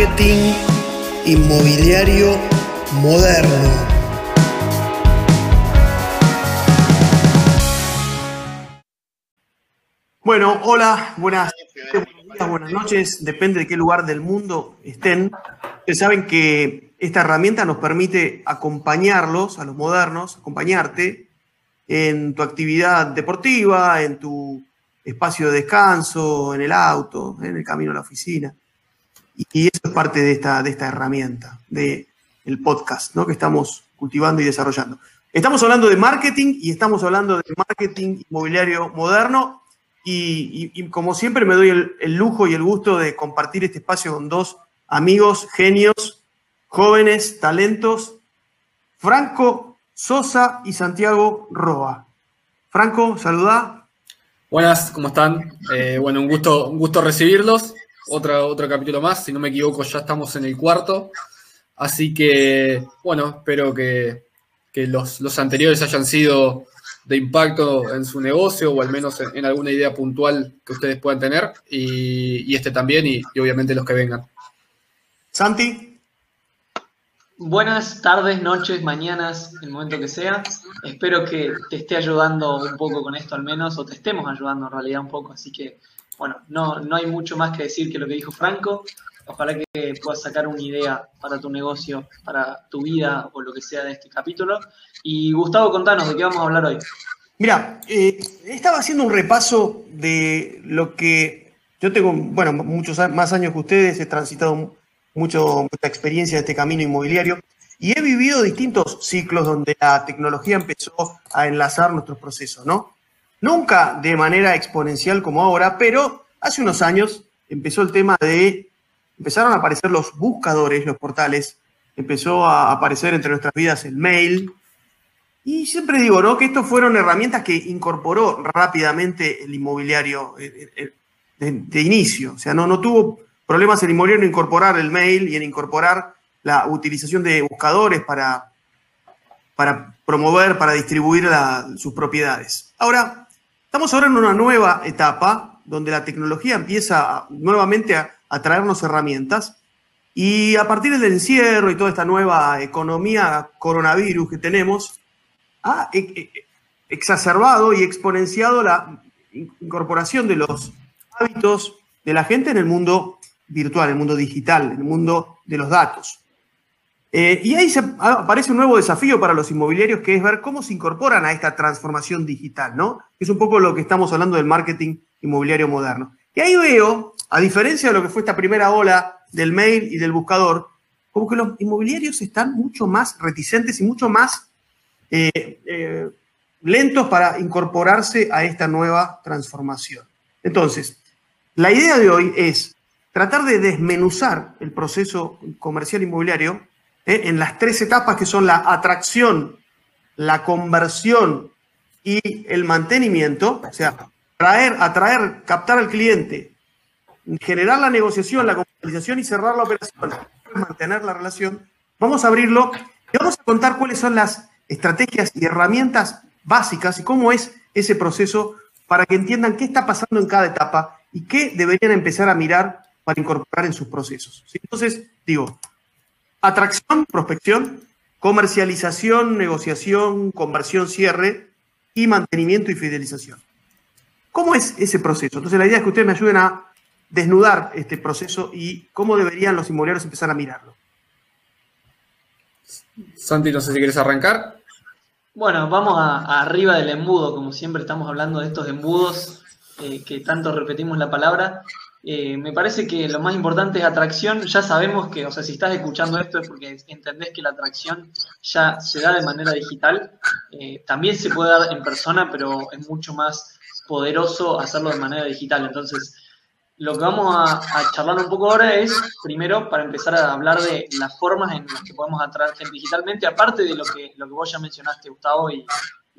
marketing inmobiliario moderno. Bueno, hola, buenas, días, buenas noches, depende de qué lugar del mundo estén. Ustedes saben que esta herramienta nos permite acompañarlos, a los modernos, acompañarte en tu actividad deportiva, en tu espacio de descanso, en el auto, en el camino a la oficina. Y eso es parte de esta, de esta herramienta, del el podcast ¿no? que estamos cultivando y desarrollando. Estamos hablando de marketing y estamos hablando de marketing inmobiliario moderno y, como siempre me doy el, lujo y el gusto de compartir este espacio con dos amigos, genios, jóvenes, talentos, Franco Sosa y Santiago Roa. Franco, saluda. Buenas, ¿cómo están? Eh, bueno, un gusto, un gusto recibirlos. Otra, otro capítulo más, si no me equivoco, ya estamos en el cuarto. Así que, bueno, espero que, los, anteriores hayan sido de impacto en su negocio o al menos en, alguna idea puntual que ustedes puedan tener y, este también y, obviamente los que vengan. Santi. Buenas tardes, noches, mañanas, el momento que sea. Espero que te esté ayudando un poco con esto al menos, o te estemos ayudando en realidad un poco. Así que, bueno, no, no hay mucho más que decir que lo que dijo Franco. Ojalá que puedas sacar una idea para tu negocio, para tu vida o lo que sea de este capítulo. Y Gustavo, contanos de qué vamos a hablar hoy. Mira, eh, estaba haciendo un repaso de lo que yo tengo, bueno, muchos más años que ustedes, he transitado mucho, mucha experiencia de este camino inmobiliario y he vivido distintos ciclos donde la tecnología empezó a enlazar nuestros procesos, ¿no? Nunca de manera exponencial como ahora, pero hace unos años empezó el tema de, empezaron a aparecer los buscadores, los portales, empezó a aparecer entre nuestras vidas el mail, y siempre digo, ¿no? Que estos fueron herramientas que incorporó rápidamente el inmobiliario eh, eh, de, de inicio, o sea, no, no tuvo problemas en inmobiliario en incorporar el mail y en incorporar la utilización de buscadores para, para promover, para distribuir sus propiedades. Ahora, estamos ahora en una nueva etapa donde la tecnología empieza nuevamente a, traernos herramientas y a partir del encierro y toda esta nueva economía coronavirus que tenemos, ha e, e, exacerbado y exponenciado la incorporación de los hábitos de la gente en el mundo virtual, el mundo digital, el mundo de los datos. Eh, y ahí aparece un nuevo desafío para los inmobiliarios, que es ver cómo se incorporan a esta transformación digital, ¿no? Es un poco lo que estamos hablando del marketing inmobiliario moderno. Y ahí veo, a diferencia de lo que fue esta primera ola del mail y del buscador, como que los inmobiliarios están mucho más reticentes y mucho más eh, eh, lentos para incorporarse a esta nueva transformación. Entonces, la idea de hoy es tratar de desmenuzar el proceso comercial inmobiliario ¿eh? en las tres etapas que son la atracción, la conversión y el mantenimiento, o sea, traer, atraer, captar al cliente, generar la negociación, la comercialización y cerrar la operación, mantener la relación, vamos a abrirlo y vamos a contar cuáles son las estrategias y herramientas básicas y cómo es ese proceso para que entiendan qué está pasando en cada etapa y qué deberían empezar a mirar para incorporar en sus procesos. Entonces, digo, atracción, prospección, comercialización, negociación, conversión, cierre y mantenimiento y fidelización. ¿Cómo es ese proceso? Entonces, la idea es que ustedes me ayuden a desnudar este proceso y cómo deberían los inmobiliarios empezar a mirarlo. Santi, no sé si quieres arrancar. Bueno, vamos a, arriba del embudo, como siempre estamos hablando de estos embudos eh, que tanto repetimos la palabra. Eh, me parece que lo más importante es atracción. Ya sabemos que, o sea, si estás escuchando esto es porque entendés que la atracción ya se da de manera digital. Eh, también se puede dar en persona, pero es mucho más poderoso hacerlo de manera digital. Entonces, lo que vamos a, charlar un poco ahora es, primero, para empezar a hablar de las formas en las que podemos atraer gente digitalmente, aparte de lo que, lo que vos ya mencionaste, Gustavo, y,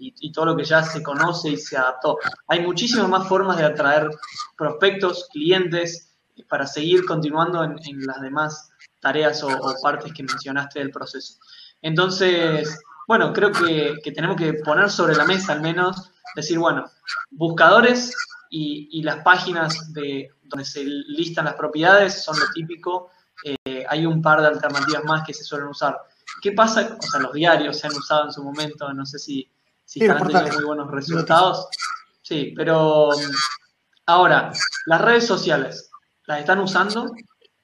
y, todo lo que ya se conoce y se adaptó. Hay muchísimas más formas de atraer prospectos, clientes, para seguir continuando en, las demás tareas o, partes que mencionaste del proceso. Entonces, bueno, creo que, tenemos que poner sobre la mesa al menos, decir, bueno, buscadores y, las páginas de donde se listan las propiedades son lo típico. Eh, hay un par de alternativas más que se suelen usar. ¿Qué pasa? O sea, los diarios se han usado en su momento, no sé si, si están teniendo muy buenos resultados. Sí, pero ahora, las redes sociales, ¿las están usando?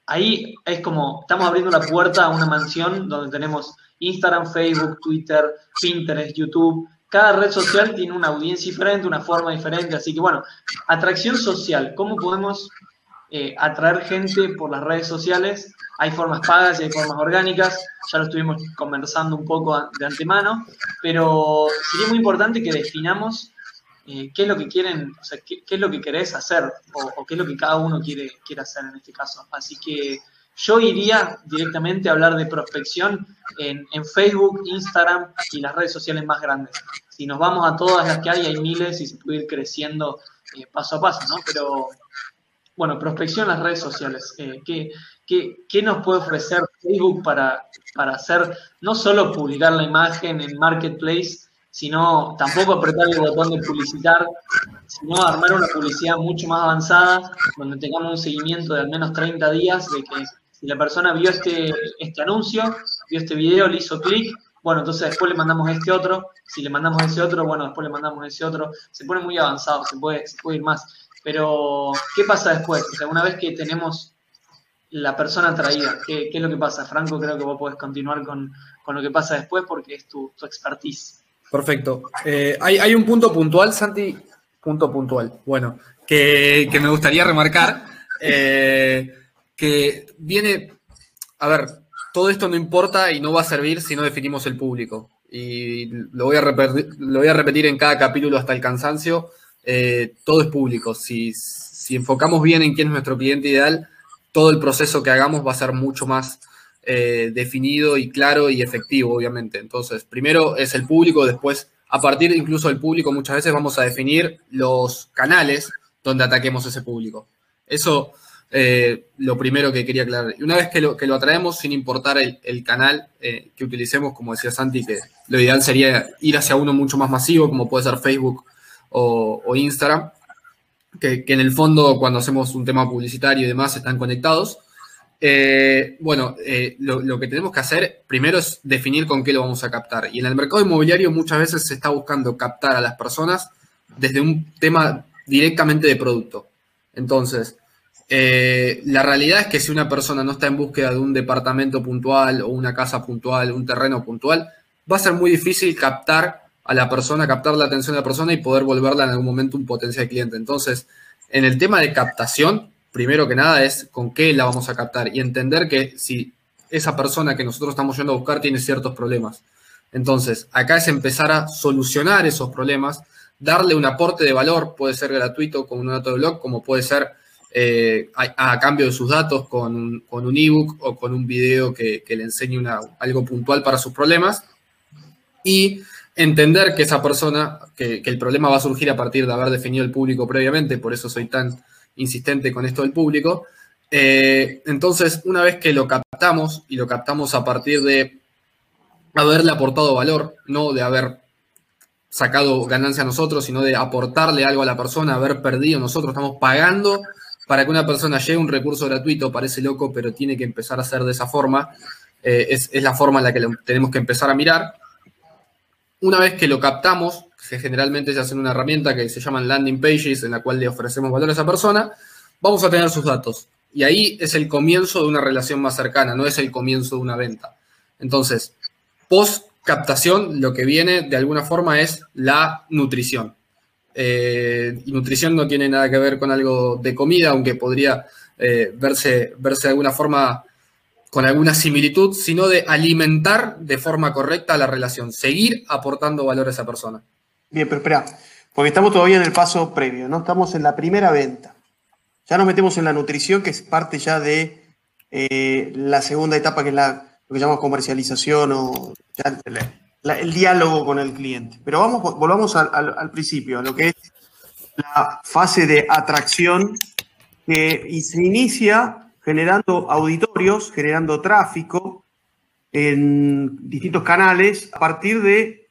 Ahí es como, estamos abriendo la puerta a una mansión donde tenemos Instagram, Facebook, Twitter, Pinterest, YouTube. Cada red social tiene una audiencia diferente, una forma diferente. Así que bueno, atracción social. ¿Cómo podemos eh, atraer gente por las redes sociales? Hay formas pagas y hay formas orgánicas. Ya lo estuvimos conversando un poco de antemano. Pero sería muy importante que definamos eh, qué es lo que quieren, o sea, qué, es lo que querés hacer o, qué es lo que cada uno quiere, quiere hacer en este caso. Así que yo iría directamente a hablar de prospección en, Facebook, Instagram y las redes sociales más grandes. Si nos vamos a todas las que hay, hay miles y se puede ir creciendo eh, paso a paso, ¿no? Pero, bueno, prospección en las redes sociales. Eh, ¿qué, qué, nos puede ofrecer Facebook para, para hacer, no solo publicar la imagen en Marketplace, sino tampoco apretar el botón de publicitar, sino armar una publicidad mucho más avanzada, donde tengamos un seguimiento de al menos 30 días de que si la persona vio este, este anuncio, vio este video, le hizo clic, bueno, entonces después le mandamos este otro, si le mandamos ese otro, bueno, después le mandamos ese otro, se pone muy avanzado, se puede, se puede ir más. Pero, ¿qué pasa después? O sea, una vez que tenemos la persona atraída, ¿qué, es lo que pasa? Franco, creo que vos podés continuar con, lo que pasa después porque es tu, tu expertise. Perfecto. Eh, hay, un punto puntual, Santi, punto puntual, bueno, que, me gustaría remarcar. Eh, que viene, a ver, todo esto no importa y no va a servir si no definimos el público. Y lo voy a repetir, lo voy a repetir en cada capítulo hasta el cansancio. Eh, todo es público. Si, enfocamos bien en quién es nuestro cliente ideal, todo el proceso que hagamos va a ser mucho más eh, definido y claro y efectivo, obviamente. Entonces, primero es el público, después, a partir incluso del público, muchas veces vamos a definir los canales donde ataquemos ese público. Eso eh, lo primero que quería aclarar. Y una vez que lo, que atraemos, sin importar el, canal eh, que utilicemos, como decía Santi, que lo ideal sería ir hacia uno mucho más masivo, como puede ser Facebook o, Instagram, que, en el fondo cuando hacemos un tema publicitario y demás están conectados. Eh, bueno, lo, lo, que tenemos que hacer primero es definir con qué lo vamos a captar. Y en el mercado inmobiliario muchas veces se está buscando captar a las personas desde un tema directamente de producto. Entonces, eh, la realidad es que si una persona no está en búsqueda de un departamento puntual o una casa puntual, un terreno puntual, va a ser muy difícil captar a la persona, captar la atención de la persona y poder volverla en algún momento un potencial cliente. Entonces, en el tema de captación, primero que nada es con qué la vamos a captar y entender que si esa persona que nosotros estamos yendo a buscar tiene ciertos problemas. Entonces, acá es empezar a solucionar esos problemas, darle un aporte de valor, puede ser gratuito con un dato de blog, como puede ser eh, a, cambio de sus datos con un, ebook o con un video que, le enseñe algo puntual para sus problemas y entender que esa persona, que, el problema va a surgir a partir de haber definido el público previamente, por eso soy tan insistente con esto del público. Eh, entonces, una vez que lo captamos y lo captamos a partir de haberle aportado valor, no de haber sacado ganancia a nosotros, sino de aportarle algo a la persona, haber perdido, nosotros estamos pagando para que una persona llegue un recurso gratuito parece loco, pero tiene que empezar a ser de esa forma. Eh, es, la forma en la que tenemos que empezar a mirar. Una vez que lo captamos, que generalmente se hace en una herramienta que se llaman landing pages, en la cual le ofrecemos valor a esa persona, vamos a tener sus datos. Y ahí es el comienzo de una relación más cercana, no es el comienzo de una venta. Entonces, post captación, lo que viene de alguna forma es la nutrición. Eh, y nutrición no tiene nada que ver con algo de comida, aunque podría eh, verse, verse de alguna forma con alguna similitud, sino de alimentar de forma correcta la relación, seguir aportando valor a esa persona. Bien, pero espera, porque estamos todavía en el paso previo, ¿no? Estamos en la primera venta. Ya nos metemos en la nutrición, que es parte ya de eh, la segunda etapa, que es la, lo que llamamos comercialización o el diálogo con el cliente. Pero vamos, volvamos al, principio, a lo que es la fase de atracción que se inicia generando auditorios, generando tráfico en distintos canales a partir de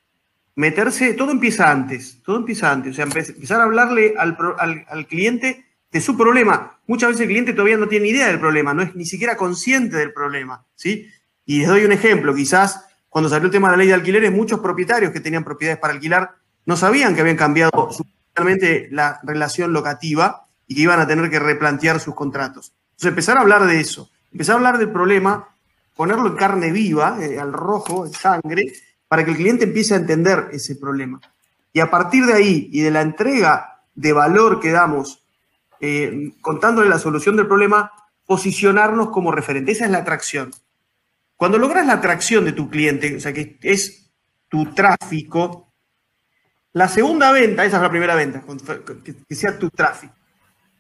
meterse, todo empieza antes, todo empieza antes, o sea, empezar a hablarle al, cliente de su problema. Muchas veces el cliente todavía no tiene idea del problema, no es ni siquiera consciente del problema. ¿sí? Y les doy un ejemplo, quizás cuando salió el tema de la ley de alquileres, muchos propietarios que tenían propiedades para alquilar no sabían que habían cambiado sustancialmente la relación locativa y que iban a tener que replantear sus contratos. Entonces empezar a hablar de eso, empezar a hablar del problema, ponerlo en carne viva, eh, al rojo, en sangre, para que el cliente empiece a entender ese problema. Y a partir de ahí y de la entrega de valor que damos eh, contándole la solución del problema, posicionarnos como referente. Esa es la atracción. Cuando logras la atracción de tu cliente, o sea, que es tu tráfico, la segunda venta, esa es la primera venta, que sea tu tráfico.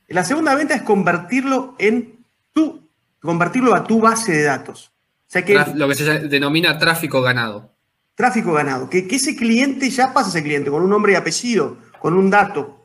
La segunda venta es convertirlo en tu, convertirlo a tu base de datos. O sea que, lo que se denomina tráfico ganado. Tráfico ganado, que, que ese cliente ya pasa ese cliente con un nombre y apellido, con un dato,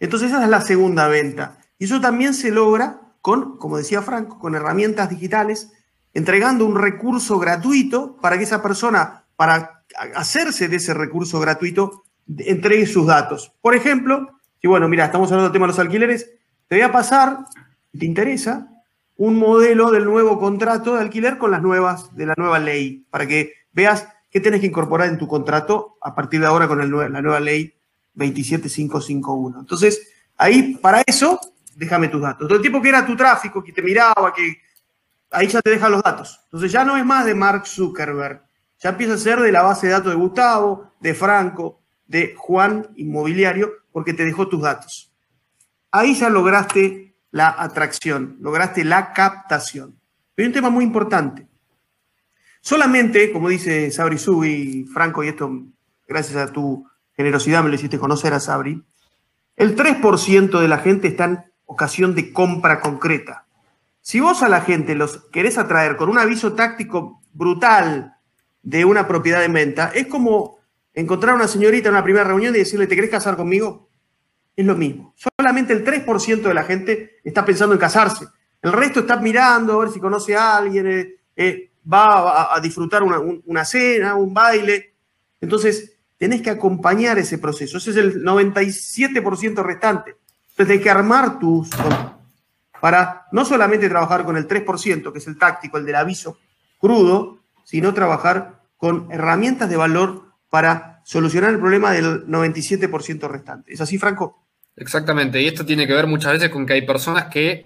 entonces esa es la segunda venta. Y eso también se logra con, como decía Franco, con herramientas digitales, entregando un recurso gratuito para que esa persona, para hacerse de ese recurso gratuito, entregue sus datos. Por ejemplo, si bueno, mira, estamos hablando del tema de los alquileres, te voy a pasar, si te interesa, un modelo del nuevo contrato de alquiler con las nuevas, de la nueva ley, para que veas qué tienes que incorporar en tu contrato a partir de ahora con la nueva ley 27551. Entonces, ahí, para eso, déjame tus datos. Todo el tiempo que era tu tráfico, que te miraba, que ahí ya te deja los datos. Entonces ya no es más de Mark Zuckerberg, ya empieza a ser de la base de datos de Gustavo, de Franco, de Juan Inmobiliario, porque te dejó tus datos. Ahí ya lograste la atracción, lograste la captación. Pero hay un tema muy importante. Solamente, como dice Sabri Subi, Franco, y esto gracias a tu generosidad me lo hiciste conocer a Sabri, el 3% de la gente está en ocasión de compra concreta. Si vos a la gente los querés atraer con un aviso táctico brutal de una propiedad en venta, es como encontrar a una señorita en una primera reunión y decirle, ¿te querés casar conmigo? Es lo mismo. Solamente el 3% de la gente está pensando en casarse. El resto está mirando a ver si conoce a alguien, eh, eh, va a, disfrutar una, una cena, un baile. Entonces, tenés que acompañar ese proceso. Ese es el 97% restante. Entonces tenés que armar tus para no solamente trabajar con el 3%, que es el táctico, el del aviso crudo, sino trabajar con herramientas de valor para solucionar el problema del 97% restante. ¿Es así, Franco? Exactamente, y esto tiene que ver muchas veces con que hay personas que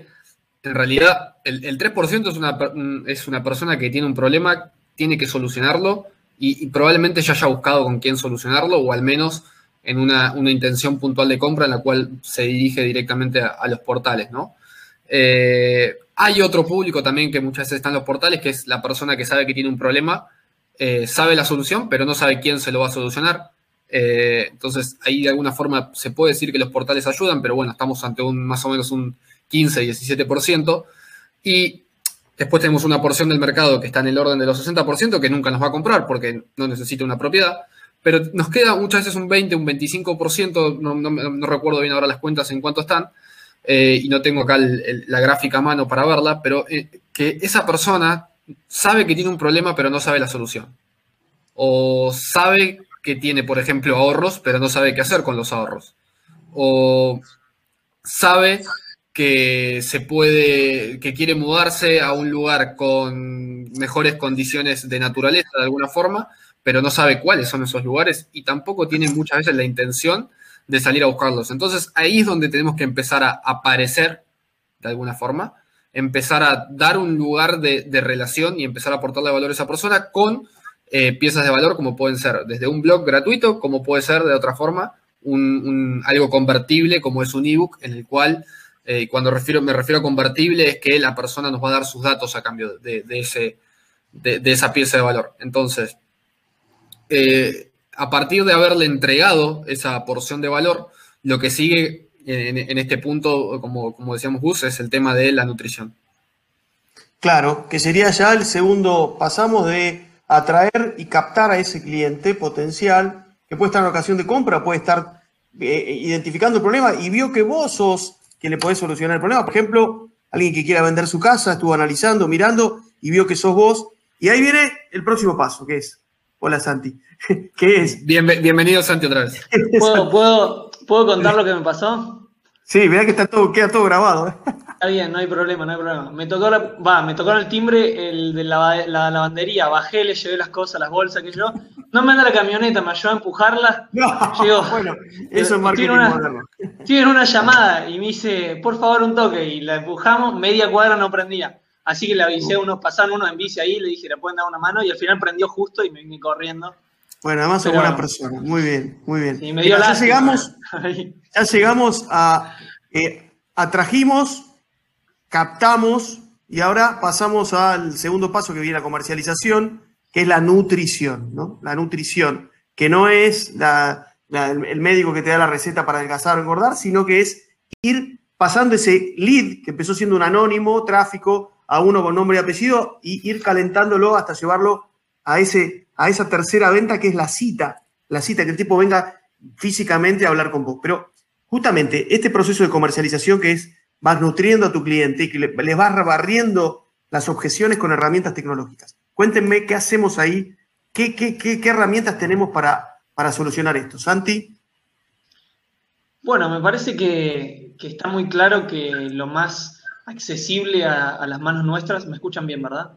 en realidad el, 3% es una, es una persona que tiene un problema, tiene que solucionarlo y, probablemente ya haya buscado con quién solucionarlo o al menos en una, intención puntual de compra en la cual se dirige directamente a, los portales, ¿no? Eh, hay otro público también que muchas veces está en los portales, que es la persona que sabe que tiene un problema, eh, sabe la solución, pero no sabe quién se lo va a solucionar. Eh, entonces, ahí de alguna forma se puede decir que los portales ayudan, pero bueno, estamos ante un más o menos un 15-17%. Y Después tenemos una porción del mercado que está en el orden de los 60% que nunca nos va a comprar porque no necesita una propiedad. Pero nos queda muchas veces un 20, un 25%, no, no, recuerdo bien ahora las cuentas en cuánto están, eh, y no tengo acá la gráfica a mano para verla, pero eh, que esa persona sabe que tiene un problema pero no sabe la solución. O sabe que tiene, por ejemplo, ahorros, pero no sabe qué hacer con los ahorros. O sabe que se puede, que quiere mudarse a un lugar con mejores condiciones de naturaleza de alguna forma, pero no sabe cuáles son esos lugares y tampoco tiene muchas veces la intención de salir a buscarlos. Entonces ahí es donde tenemos que empezar a aparecer de alguna forma, empezar a dar un lugar de, relación y empezar a aportarle valor a esa persona con eh, piezas de valor como pueden ser desde un blog gratuito, como puede ser de otra forma un, algo convertible como es un ebook en el cual eh, cuando refiero, me refiero a convertible es que la persona nos va a dar sus datos a cambio de, ese, de, esa pieza de valor. Entonces, eh, a partir de haberle entregado esa porción de valor, lo que sigue en, este punto, como, como decíamos Gus, es el tema de la nutrición. Claro, que sería ya el segundo, pasamos de atraer y captar a ese cliente potencial, que puede estar en ocasión de compra, puede estar eh, identificando el problema y vio que vos sos que le podés solucionar el problema. Por ejemplo, alguien que quiera vender su casa, estuvo analizando, mirando y vio que sos vos. Y ahí viene el próximo paso, que es, hola Santi, ¿qué es? bienvenido Santi otra vez. ¿Puedo, ¿puedo, contar lo que me pasó? Sí, mirá que está todo, queda todo grabado. ¿eh? Está bien, no hay problema, no hay problema. Me tocó, la, va, me tocó el timbre el de la, la, lavandería, bajé, le llevé las cosas, las bolsas que yo. No me anda la camioneta, me ayudó a empujarla. No, bueno, eso es marketing una, moderno. Una llamada y me dice, por favor, un toque. Y la empujamos, media cuadra no prendía. Así que le avisé a unos, pasaron unos en bici ahí, le dije, le pueden dar una mano y al final prendió justo y me vine corriendo. Bueno, además es buena persona. Muy bien, muy bien. Me dio ya llegamos, ya llegamos a. eh, atrajimos, captamos y ahora pasamos al segundo paso que viene la comercialización, que es la nutrición, ¿no? La nutrición, que no es la- la- el el médico que te da la receta para adelgazar o engordar, sino que es ir pasando ese lead que empezó siendo un anónimo, tráfico, a uno con nombre y apellido y ir calentándolo hasta llevarlo a, ese, a esa tercera venta que es la cita, la cita, que el tipo venga físicamente a hablar con vos. Pero justamente este proceso de comercialización que es, vas nutriendo a tu cliente y que le, vas barriendo las objeciones con herramientas tecnológicas. Cuéntenme qué hacemos ahí, qué, qué, qué, qué herramientas tenemos para, para solucionar esto. Santi, Bueno, me parece que, que está muy claro que lo más accesible a las manos nuestras, me escuchan bien, ¿verdad?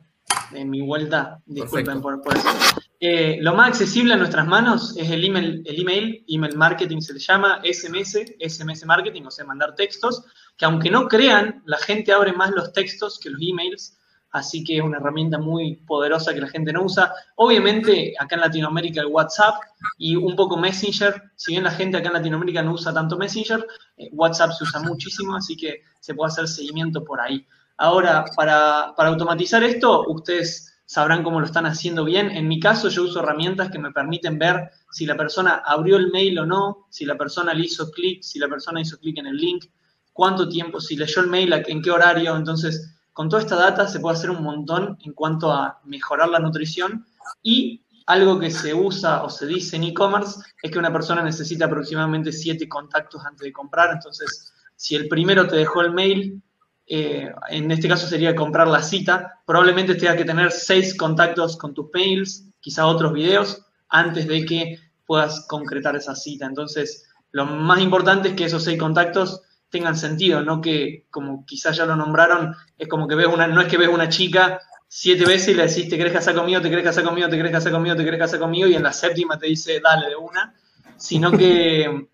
En mi vuelta, disculpen Perfecto. por, por eso. Eh, lo más accesible a nuestras manos es el email, el email, email marketing se le llama, SMS, SMS marketing, o sea, mandar textos, que aunque no crean, la gente abre más los textos que los emails, así que es una herramienta muy poderosa que la gente no usa. Obviamente, acá en Latinoamérica el WhatsApp y un poco Messenger, si bien la gente acá en Latinoamérica no usa tanto Messenger, eh, WhatsApp se usa muchísimo, así que se puede hacer seguimiento por ahí. Ahora, para, para automatizar esto, ustedes sabrán cómo lo están haciendo bien. En mi caso, yo uso herramientas que me permiten ver si la persona abrió el mail o no, si la persona le hizo clic, si la persona hizo clic en el link, cuánto tiempo, si leyó el mail, en qué horario. Entonces, con toda esta data se puede hacer un montón en cuanto a mejorar la nutrición y algo que se usa o se dice en e-commerce es que una persona necesita aproximadamente siete contactos antes de comprar. Entonces, si el primero te dejó el mail, eh, en este caso sería comprar la cita, probablemente tengas que tener seis contactos con tus mails, quizá otros videos, antes de que puedas concretar esa cita. Entonces, lo más importante es que esos seis contactos tengan sentido, no que, como quizás ya lo nombraron, es como que ves una, no es que ves una chica siete veces y le decís, te querés casar conmigo, te querés casar conmigo, te querés casar conmigo, te querés casar conmigo, y en la séptima te dice, dale de una, sino que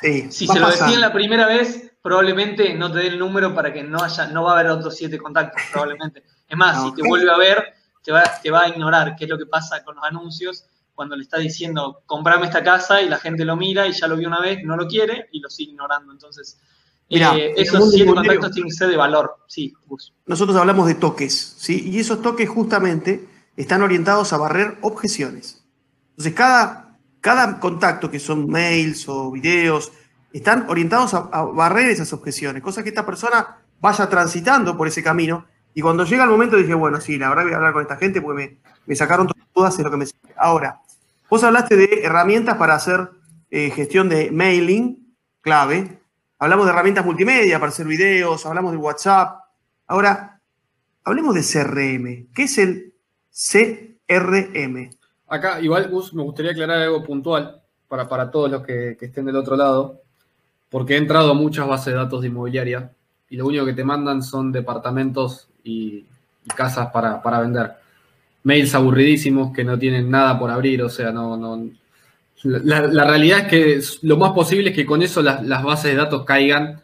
sí, si se lo pasar. decían la primera vez, probablemente no te dé el número para que no haya, no va a haber otros siete contactos, probablemente. Es más, si te vuelve a ver, te va, te va a ignorar, que es lo que pasa con los anuncios, cuando le está diciendo, comprame esta casa, y la gente lo mira y ya lo vio una vez, no lo quiere, y lo sigue ignorando. Entonces, Mirá, eh, esos siete contactos tienen que ser de valor. Sí, Gus. nosotros hablamos de toques, ¿sí? Y esos toques justamente están orientados a barrer objeciones. Entonces, cada, cada contacto, que son mails o videos, están orientados a, a barrer esas objeciones, cosa que esta persona vaya transitando por ese camino. Y cuando llega el momento dije, bueno, sí, la verdad voy a hablar con esta gente porque me, sacaron todas, es lo que me. Ahora, vos hablaste de herramientas para hacer eh, gestión de mailing, clave. Hablamos de herramientas multimedia para hacer videos, hablamos de WhatsApp. Ahora, hablemos de CRM. ¿Qué es el CRM? Acá, igual, Gus, me gustaría aclarar algo puntual para, para todos los que estén del otro lado, porque he entrado a muchas bases de datos de inmobiliaria y lo único que te mandan son departamentos y, casas para, para vender. Mails aburridísimos que no tienen nada por abrir, o sea, no. no la, realidad es que lo más posible es que con eso las, las bases de datos caigan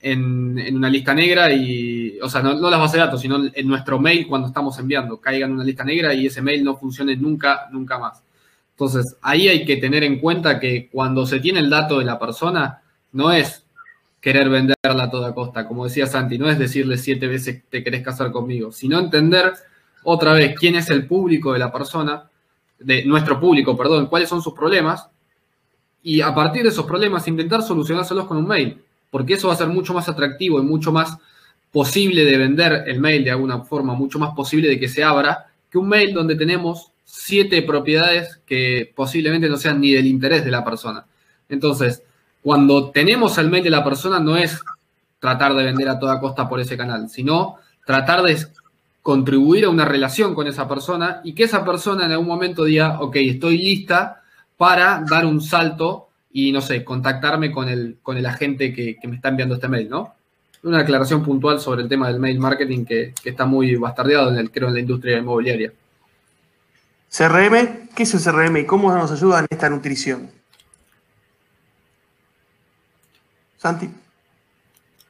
en, en una lista negra y, o sea, no, no las bases de datos, sino en nuestro mail cuando estamos enviando, caigan en una lista negra y ese mail no funcione nunca, nunca más. Entonces, ahí hay que tener en cuenta que cuando se tiene el dato de la persona, no es querer venderla a toda costa, como decía Santi, no es decirle siete veces te querés casar conmigo, sino entender otra vez quién es el público de la persona, de nuestro público, perdón, cuáles son sus problemas, y a partir de esos problemas intentar solucionárselos con un mail, porque eso va a ser mucho más atractivo y mucho más posible de vender el mail de alguna forma, mucho más posible de que se abra, que un mail donde tenemos siete propiedades que posiblemente no sean ni del interés de la persona. Entonces, cuando tenemos el mail de la persona no es tratar de vender a toda costa por ese canal, sino tratar de contribuir a una relación con esa persona y que esa persona en algún momento diga, ok, estoy lista para dar un salto y no sé, contactarme con el, con el agente que, me está enviando este mail, ¿no? Una aclaración puntual sobre el tema del mail marketing que, está muy bastardeado, en el, creo, en la industria inmobiliaria. CRM, ¿qué es el CRM y cómo nos ayuda en esta nutrición? Santi.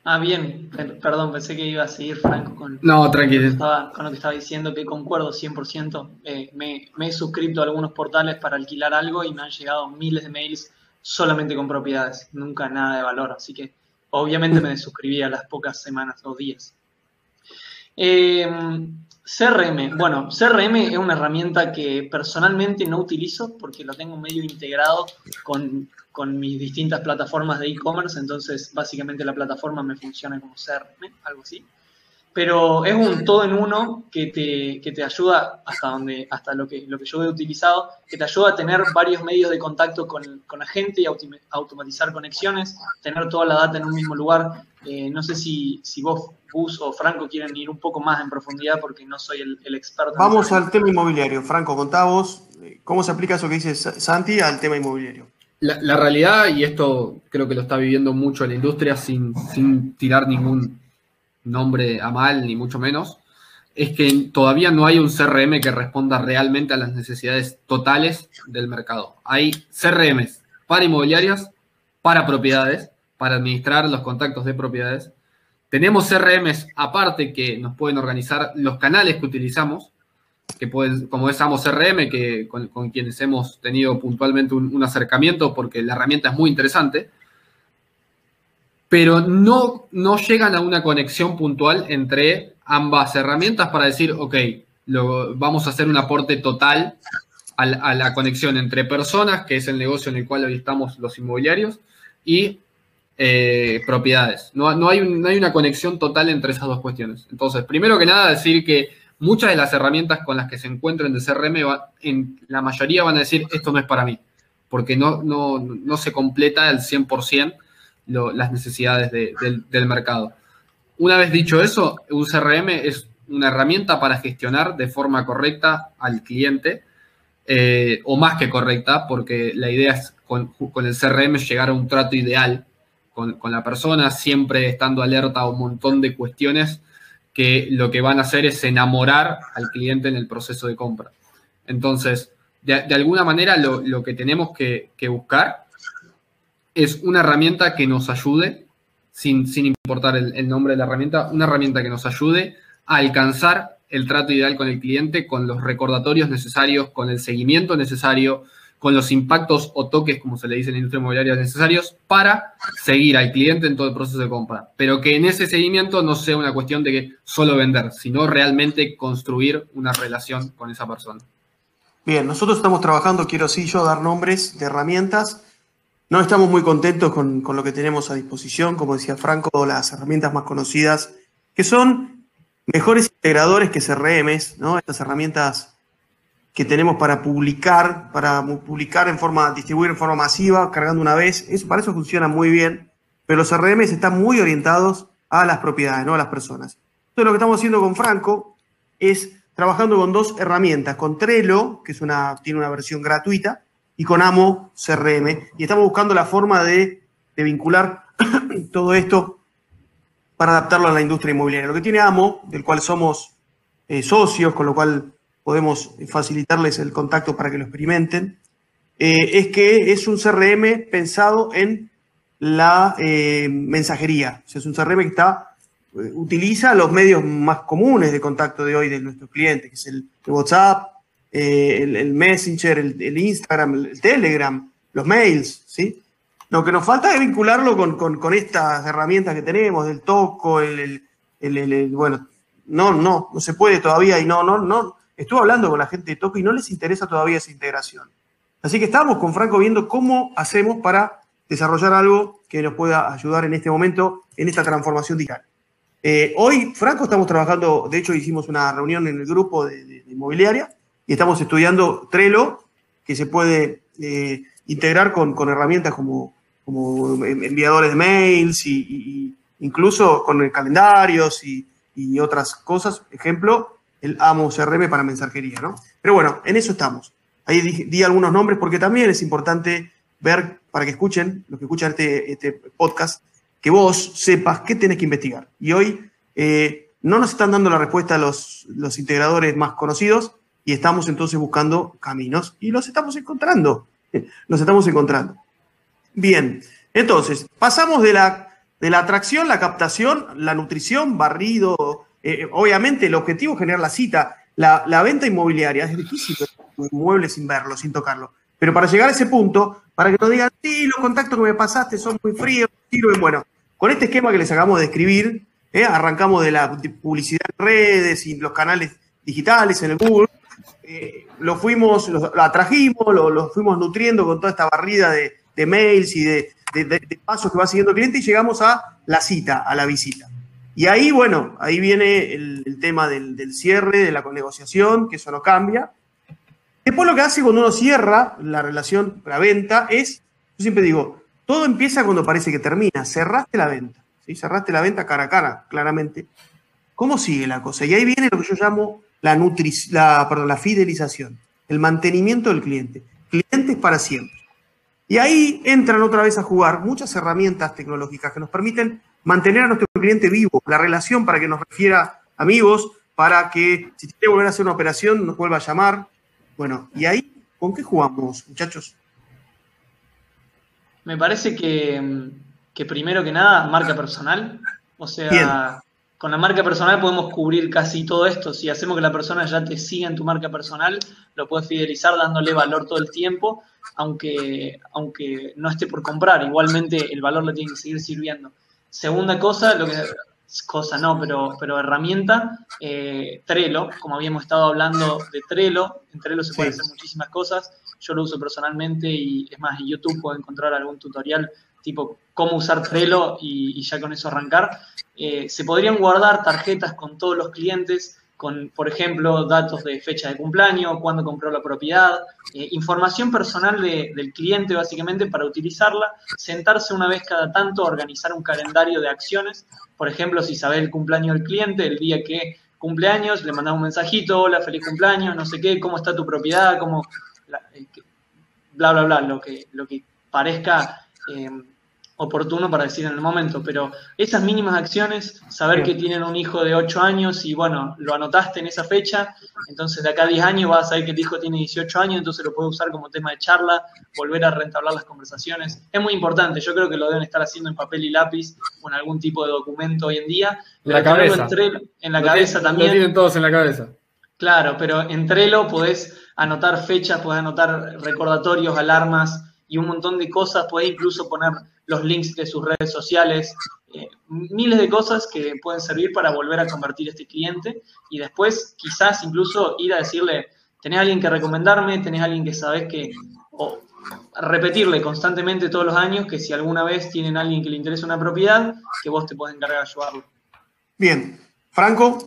Ah, bien, perdón, pensé que iba a seguir Franco con, no, tranquilo. con lo que estaba diciendo, que concuerdo 100%. Eh, me, me, he suscrito a algunos portales para alquilar algo y me han llegado miles de mails solamente con propiedades, nunca nada de valor, así que obviamente me suscribí a las pocas semanas o días. Eh, CRM, bueno, CRM es una herramienta que personalmente no utilizo porque lo tengo medio integrado con, mis distintas plataformas de e-commerce, entonces básicamente la plataforma me funciona como CRM, algo así. Pero es un todo en uno que te, te ayuda hasta donde, hasta lo que, lo que yo he utilizado, que te ayuda a tener varios medios de contacto con, con la gente y automatizar conexiones, tener toda la data en un mismo lugar. Eh, no sé si, si vos Gus o Franco quieren ir un poco más en profundidad porque no soy el, experto. Vamos al tema inmobiliario. Franco, contá vos, eh, ¿cómo se aplica eso que dice Santi al tema inmobiliario? La, realidad, y esto creo que lo está viviendo mucho la industria sin, sin tirar ningún nombre a mal, ni mucho menos, es que todavía no hay un CRM que responda realmente a las necesidades totales del mercado. Hay CRMs para inmobiliarias, para propiedades, para administrar los contactos de propiedades, tenemos CRMs aparte que nos pueden organizar los canales que utilizamos, que pueden, como es Amo CRM, que, con, quienes hemos tenido puntualmente un, acercamiento porque la herramienta es muy interesante, pero no, no llegan a una conexión puntual entre ambas herramientas para decir, ok, lo, vamos a hacer un aporte total a la conexión entre personas, que es el negocio en el cual hoy estamos los inmobiliarios, y eh, propiedades. No, hay no, hay una conexión total entre esas dos cuestiones. Entonces, primero que nada, decir que muchas de las herramientas con las que se encuentran de CRM, en la mayoría van a decir, esto no es para mí, porque no, no, se completa al 100% las necesidades del, mercado. Una vez dicho eso, un CRM es una herramienta para gestionar de forma correcta al cliente, eh, o más que correcta, porque la idea es con, con el CRM llegar a un trato ideal con, la persona, siempre estando alerta a un montón de cuestiones que lo que van a hacer es enamorar al cliente en el proceso de compra. Entonces, de, alguna manera lo, que tenemos que, buscar es una herramienta que nos ayude, sin, importar el, el, nombre de la herramienta, una herramienta que nos ayude a alcanzar el trato ideal con el cliente, con los recordatorios necesarios, con el seguimiento necesario, con los impactos o toques, como se le dice en la industria inmobiliaria, necesarios para seguir al cliente en todo el proceso de compra. Pero que en ese seguimiento no sea una cuestión de que solo vender, sino realmente construir una relación con esa persona. Bien, nosotros estamos trabajando, quiero sí yo dar nombres de herramientas. No estamos muy contentos con, con lo que tenemos a disposición, como decía Franco, las herramientas más conocidas, que son mejores integradores que CRMs, ¿no? Estas herramientas que tenemos para publicar, para publicar en forma, distribuir en forma masiva, cargando una vez. Eso, para eso funciona muy bien, pero los CRM están muy orientados a las propiedades, no a las personas. Entonces lo que estamos haciendo con Franco es trabajando con dos herramientas, con Trello, que tiene una versión gratuita, y con Amo CRM, y estamos buscando la forma de, vincular todo esto para adaptarlo a la industria inmobiliaria. Lo que tiene Amo, del cual somos eh, socios, con lo cual podemos facilitarles el contacto para que lo experimenten, eh, es que es un CRM pensado en la eh, mensajería. O sea, es un CRM que está, utiliza los medios más comunes de contacto de hoy de nuestros clientes, que es el, WhatsApp, el, Messenger, el, Instagram, el, Telegram, los mails, ¿sí? Lo que nos falta es vincularlo con, con estas herramientas que tenemos, del Toco, el, bueno, no, no, no se puede todavía y no, no, no, Estuve hablando con la gente de Toco y no les interesa todavía esa integración. Así que estamos con Franco viendo cómo hacemos para desarrollar algo que nos pueda ayudar en este momento en esta transformación digital. Eh, hoy, Franco, estamos trabajando, de hecho hicimos una reunión en el grupo de, inmobiliaria y estamos estudiando Trello, que se puede eh, integrar con, herramientas como, como, enviadores de mails y, incluso con calendarios y, otras cosas. Ejemplo, el amo CRM para mensajería, ¿no? Pero bueno, en eso estamos. Ahí di, algunos nombres porque también es importante ver para que escuchen, los que escuchan este, este podcast, que vos sepas qué tenés que investigar. Y hoy eh, no nos están dando la respuesta los, los integradores más conocidos y estamos entonces buscando caminos y los estamos encontrando. Los estamos encontrando. Bien, entonces, pasamos de la, de la atracción, la captación, la nutrición, barrido. eh, obviamente, el objetivo es generar la cita. La, la venta inmobiliaria es difícil un inmueble sin verlo, sin tocarlo. Pero para llegar a ese punto, para que nos digan, sí, los contactos que me pasaste son muy fríos, sirven. Bueno, con este esquema que les acabamos de escribir, eh, arrancamos de la publicidad en redes y los canales digitales en el Google, eh, lo fuimos, lo, lo atrajimos, lo, fuimos nutriendo con toda esta barrida de, mails y de, pasos que va siguiendo el cliente y llegamos a la cita, a la visita. Y ahí, bueno, ahí viene el, tema del, del, cierre, de la negociación, que eso no cambia. Después lo que hace cuando uno cierra la relación, la venta, es, yo siempre digo, todo empieza cuando parece que termina. Cerraste la venta, ¿sí? cerraste la venta cara a cara, claramente. ¿Cómo sigue la cosa? Y ahí viene lo que yo llamo la, nutri la, perdón, la fidelización, el mantenimiento del cliente. Clientes para siempre. Y ahí entran otra vez a jugar muchas herramientas tecnológicas que nos permiten mantener a nuestro cliente vivo, la relación para que nos refiera amigos, para que si quiere volver a hacer una operación nos vuelva a llamar. Bueno, y ahí, ¿con qué jugamos, muchachos? Me parece que, que primero que nada, marca personal. O sea, Bien. Con la marca personal podemos cubrir casi todo esto. Si hacemos que la persona ya te siga en tu marca personal, lo puedes fidelizar dándole valor todo el tiempo, aunque, aunque no esté por comprar. Igualmente el valor le tiene que seguir sirviendo. Segunda cosa, lo que cosa no, pero, pero herramienta, eh, Trello, como habíamos estado hablando de Trello, en Trello se pueden sí. hacer muchísimas cosas, yo lo uso personalmente y es más, en YouTube puedo encontrar algún tutorial tipo cómo usar Trello y, y ya con eso arrancar. Eh, se podrían guardar tarjetas con todos los clientes, con, por ejemplo, datos de fecha de cumpleaños, cuándo compró la propiedad, eh, información personal de, del cliente básicamente para utilizarla, sentarse una vez cada tanto, organizar un calendario de acciones, por ejemplo, si sabe el cumpleaños del cliente, el día que cumpleaños, le mandamos un mensajito, hola, feliz cumpleaños, no sé qué, cómo está tu propiedad, cómo, bla, bla, bla, lo que, lo que parezca eh, oportuno para decir en el momento, pero esas mínimas acciones, saber que tienen un hijo de 8 años y bueno, lo anotaste en esa fecha, entonces de acá a 10 años vas a saber que el hijo tiene 18 años, entonces lo puedes usar como tema de charla, volver a rentablar las conversaciones. Es muy importante, yo creo que lo deben estar haciendo en papel y lápiz o en algún tipo de documento hoy en día. En la cabeza. En, Trello, en la lo cabeza tienen, también. Lo tienen todos en la cabeza. Claro, pero en Trello podés anotar fechas, podés anotar recordatorios, alarmas y un montón de cosas, podés incluso poner los links de sus redes sociales, eh, miles de cosas que pueden servir para volver a convertir a este cliente y después quizás incluso ir a decirle, tenés alguien que recomendarme, tenés alguien que sabes que, o repetirle constantemente todos los años que si alguna vez tienen alguien que le interesa una propiedad, que vos te podés encargar de ayudarlo. Bien, Franco.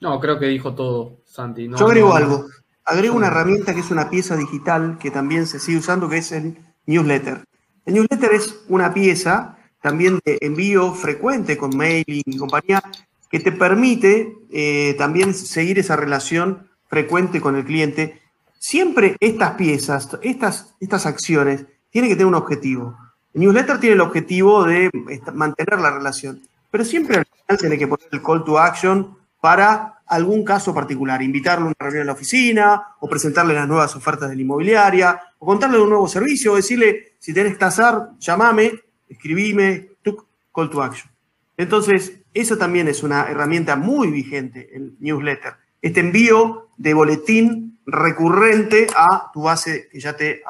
No, creo que dijo todo, Santi. No, Yo agrego no, algo. Agrego una herramienta que es una pieza digital que también se sigue usando, que es el newsletter. El newsletter es una pieza también de envío frecuente con mailing y compañía que te permite eh, también seguir esa relación frecuente con el cliente. Siempre estas piezas, estas, estas acciones, tienen que tener un objetivo. El newsletter tiene el objetivo de mantener la relación, pero siempre al final tiene que poner el call to action para algún caso particular, invitarlo a una reunión en la oficina, o presentarle las nuevas ofertas de la inmobiliaria, o contarle un nuevo servicio, o decirle, si tenés que tasar, llamame, escribime, call to action. Entonces, eso también es una herramienta muy vigente, el newsletter. Este envío de boletín recurrente a tu base que ya te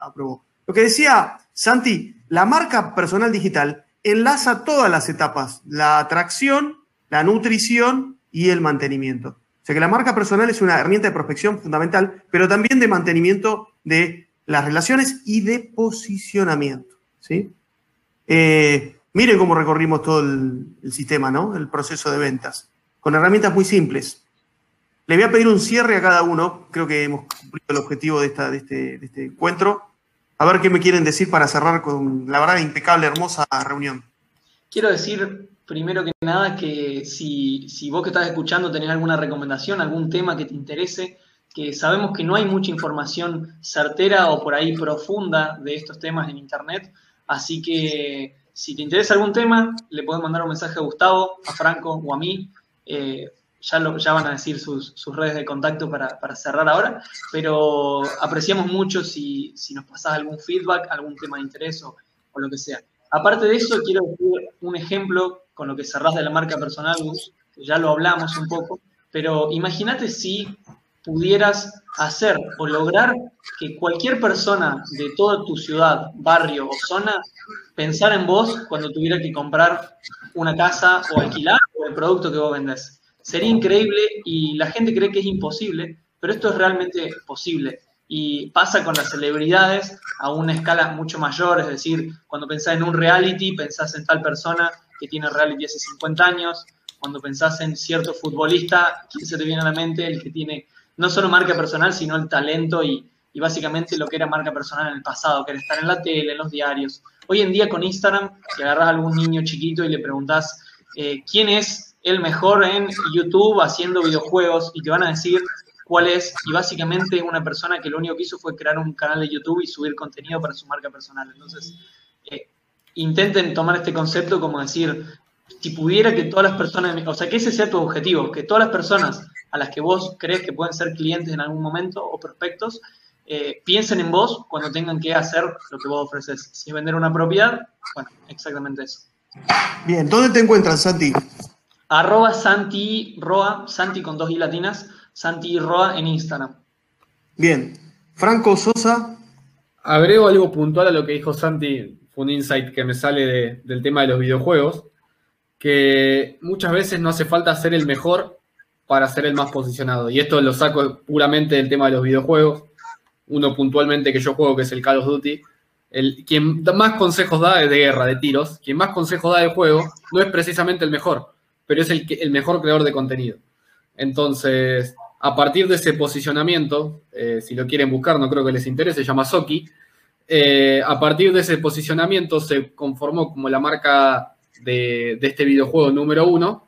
aprobó. Lo que decía Santi, la marca personal digital enlaza todas las etapas, la atracción, la nutrición y el mantenimiento. O sea que la marca personal es una herramienta de prospección fundamental, pero también de mantenimiento de las relaciones y de posicionamiento. ¿sí? Eh, miren cómo recorrimos todo el, sistema, ¿no? El proceso de ventas, con herramientas muy simples. Le voy a pedir un cierre a cada uno, creo que hemos cumplido el objetivo de, esta, de, este, de este encuentro. A ver qué me quieren decir para cerrar con la verdad impecable, hermosa reunión. Quiero decir primero que nada que si, si, vos que estás escuchando tenés alguna recomendación, algún tema que te interese, que sabemos que no hay mucha información certera o por ahí profunda de estos temas en Internet. Así que si te interesa algún tema, le puedes mandar un mensaje a Gustavo, a Franco o a mí. Eh, ya, ya van a decir sus, redes de contacto para, cerrar ahora, pero apreciamos mucho si, nos pasás algún feedback, algún tema de interés o, lo que sea. Aparte de eso, quiero decir un ejemplo con lo que cerrás de la marca personal, ya lo hablamos un poco, pero imagínate si pudieras hacer o lograr que cualquier persona de toda tu ciudad, barrio o zona pensara en vos cuando tuviera que comprar una casa o alquilar o el producto que vos vendés. Sería increíble y la gente cree que es imposible, pero esto es realmente posible. Y pasa con las celebridades a una escala mucho mayor, es decir, cuando pensás en un reality, pensás en tal persona que tiene reality hace 50 años, cuando pensás en cierto futbolista, ¿quién se te viene a la mente? El que tiene no solo marca personal, sino el talento y, básicamente lo que era marca personal en el pasado, que era estar en la tele, en los diarios. Hoy en día con Instagram, que agarras a algún niño chiquito y le preguntas eh, quién es el mejor en YouTube haciendo videojuegos y te van a decir cuál es, y básicamente una persona que lo único que hizo fue crear un canal de YouTube y subir contenido para su marca personal. Entonces, eh, intenten tomar este concepto como decir, si pudiera que todas las personas, o sea, que ese sea tu objetivo, que todas las personas a las que vos crees que pueden ser clientes en algún momento o prospectos, eh, piensen en vos cuando tengan que hacer lo que vos ofreces. Si es vender una propiedad, bueno, exactamente eso. Bien, ¿dónde te encuentras, Santi? Arroba Santi Roa, Santi con dos i latinas, Santi Roa en Instagram. Bien. Franco Sosa. Agrego algo puntual a lo que dijo Santi, fue un insight que me sale del tema de los videojuegos, que muchas veces no hace falta ser el mejor para ser el más posicionado. Y esto lo saco puramente del tema de los videojuegos. Uno puntualmente que yo juego, que es el Call of Duty. El, quien más consejos da es de guerra, de tiros. Quien más consejos da de juego no es precisamente el mejor, pero es el, el mejor creador de contenido. Entonces, a partir de ese posicionamiento, eh, si lo quieren buscar, no creo que les interese, se llama Soki. Eh, a partir de ese posicionamiento se conformó como la marca de, de este videojuego número uno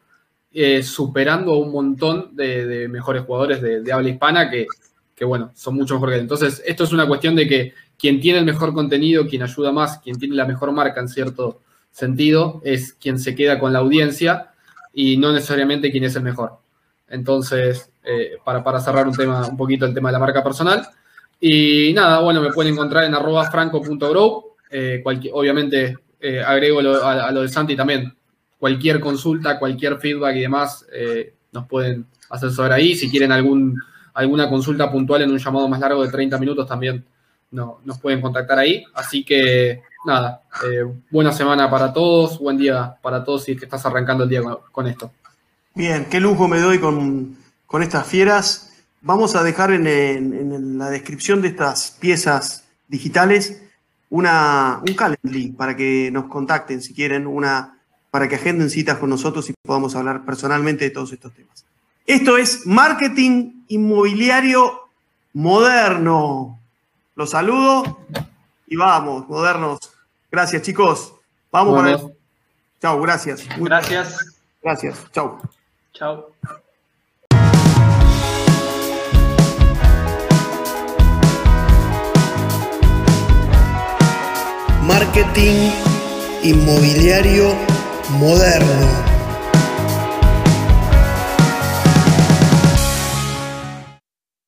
eh, superando a un montón de, mejores jugadores de, habla hispana que, bueno, son mucho mejor que él. Entonces, esto es una cuestión de que quien tiene el mejor contenido, quien ayuda más, quien tiene la mejor marca en cierto sentido, es quien se queda con la audiencia y no necesariamente quien es el mejor. Entonces, eh, para, cerrar un tema, un poquito el tema de la marca personal. Y nada, bueno, me pueden encontrar en arroba franco.grow. Eh, obviamente agrego a, lo de Santi también cualquier consulta, cualquier feedback y demás, eh, nos pueden asesorar ahí. Si quieren algún, alguna consulta puntual en un llamado más largo de 30 minutos, también no, nos pueden contactar ahí. Así que nada, eh, buena semana para todos, buen día para todos si es que estás arrancando el día con, esto. Bien, qué lujo me doy con, estas fieras. Vamos a dejar en, la descripción de estas piezas digitales una, un Calendly para que nos contacten si quieren, una, para que agenden citas con nosotros y podamos hablar personalmente de todos estos temas. Esto es marketing inmobiliario moderno. Los saludo y vamos, modernos. Gracias, chicos. Vamos a ver. Chao, gracias. Gracias. Gracias. Chao. Chao. Marketing inmobiliario moderno.